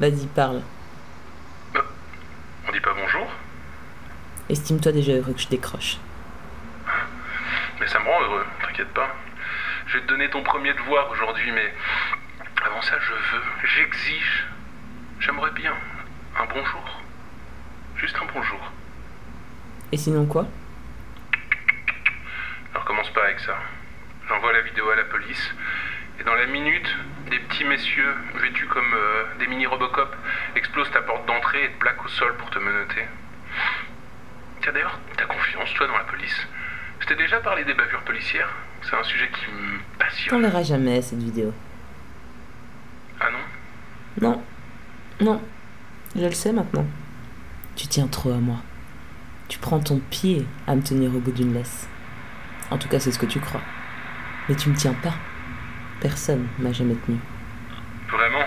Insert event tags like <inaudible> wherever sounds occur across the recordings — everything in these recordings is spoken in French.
Vas-y, parle. Bah, on dit pas bonjour? Estime-toi déjà heureux que je décroche. Mais ça me rend heureux, t'inquiète pas. Je vais te donner ton premier devoir aujourd'hui, mais avant ça, je veux, j'exige, j'aimerais bien un bonjour. Juste un bonjour. Et sinon quoi? Alors commence pas avec ça. J'envoie la vidéo à la police. Et dans la minute, des petits messieurs vêtus comme euh, des mini Robocop explosent ta porte d'entrée et te plaquent au sol pour te menotter. Tiens d'ailleurs, t'as confiance toi dans la police? Je t'ai déjà parlé des bavures policières C'est un sujet qui me passionne. verras jamais cette vidéo. Ah non? Non. Non. Je le sais maintenant. Tu tiens trop à moi. Tu prends ton pied à me tenir au bout d'une laisse. En tout cas, c'est ce que tu crois. Mais tu me tiens pas. Personne m'a jamais tenu. Vraiment?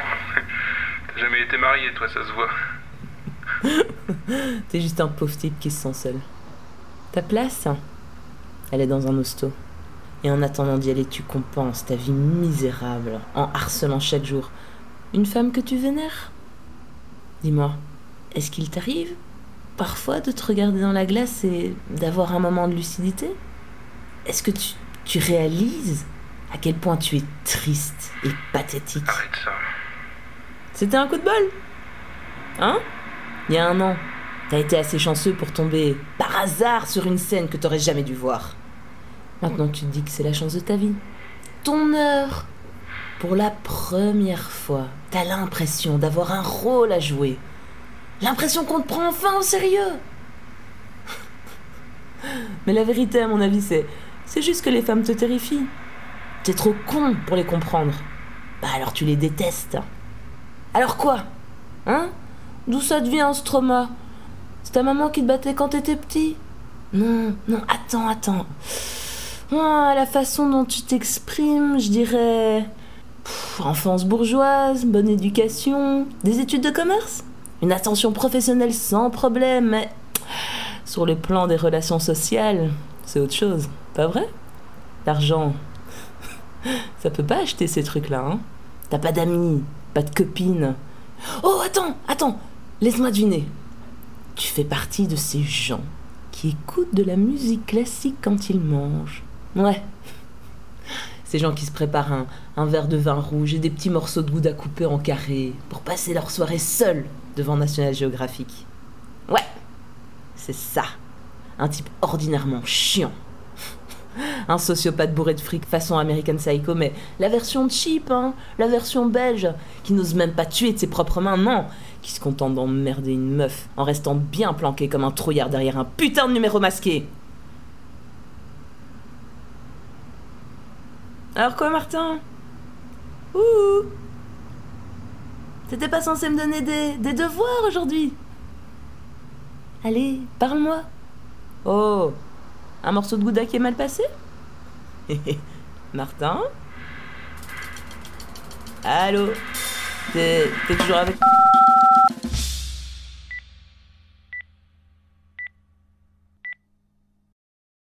T'as jamais été marié toi, ça se voit. <laughs> T'es juste un pauvre type qui se sent seul. Ta place, elle est dans un hosto. Et en attendant d'y aller, tu compenses ta vie misérable en harcelant chaque jour une femme que tu vénères? Dis-moi, est-ce qu'il t'arrive parfois de te regarder dans la glace et d'avoir un moment de lucidité? Est-ce que tu, tu réalises à quel point tu es triste et pathétique? Arrête ça. C'était un coup de bol Hein? Il y a un an, t'as été assez chanceux pour tomber par hasard sur une scène que t'aurais jamais dû voir. Maintenant tu te dis que c'est la chance de ta vie. Ton heure Pour la première fois, t'as l'impression d'avoir un rôle à jouer. L'impression qu'on te prend enfin au sérieux. Mais la vérité, à mon avis, c'est. C'est juste que les femmes te terrifient. T'es trop con pour les comprendre. Bah alors tu les détestes. Alors quoi? Hein? D'où ça devient ce trauma? C'est ta maman qui te battait quand t'étais petit? Non, non, attends, attends. Ah, la façon dont tu t'exprimes, je dirais. Enfance bourgeoise, bonne éducation, des études de commerce, une attention professionnelle sans problème, mais sur le plan des relations sociales, c'est autre chose, pas vrai? L'argent, ça peut pas acheter ces trucs-là, hein? T'as pas d'amis, pas de copines. Oh, attends, attends, laisse-moi deviner. Tu fais partie de ces gens qui écoutent de la musique classique quand ils mangent. Ouais. Ces gens qui se préparent un, un verre de vin rouge et des petits morceaux de gouda coupés en carré pour passer leur soirée seuls devant National Geographic. Ouais, c'est ça. Un type ordinairement chiant. <laughs> Un sociopathe bourré de fric façon American Psycho, mais la version cheap, hein, la version belge, qui n'ose même pas tuer de ses propres mains, non, qui se contente d'emmerder une meuf en restant bien planqué comme un trouillard derrière un putain de numéro masqué. Alors quoi, Martin? Ouh T'étais pas censé me donner des, devoirs aujourd'hui. Allez, parle-moi. Oh, un morceau de gouda qui est mal passé? <laughs> Martin? Allô? T'es t'es toujours avec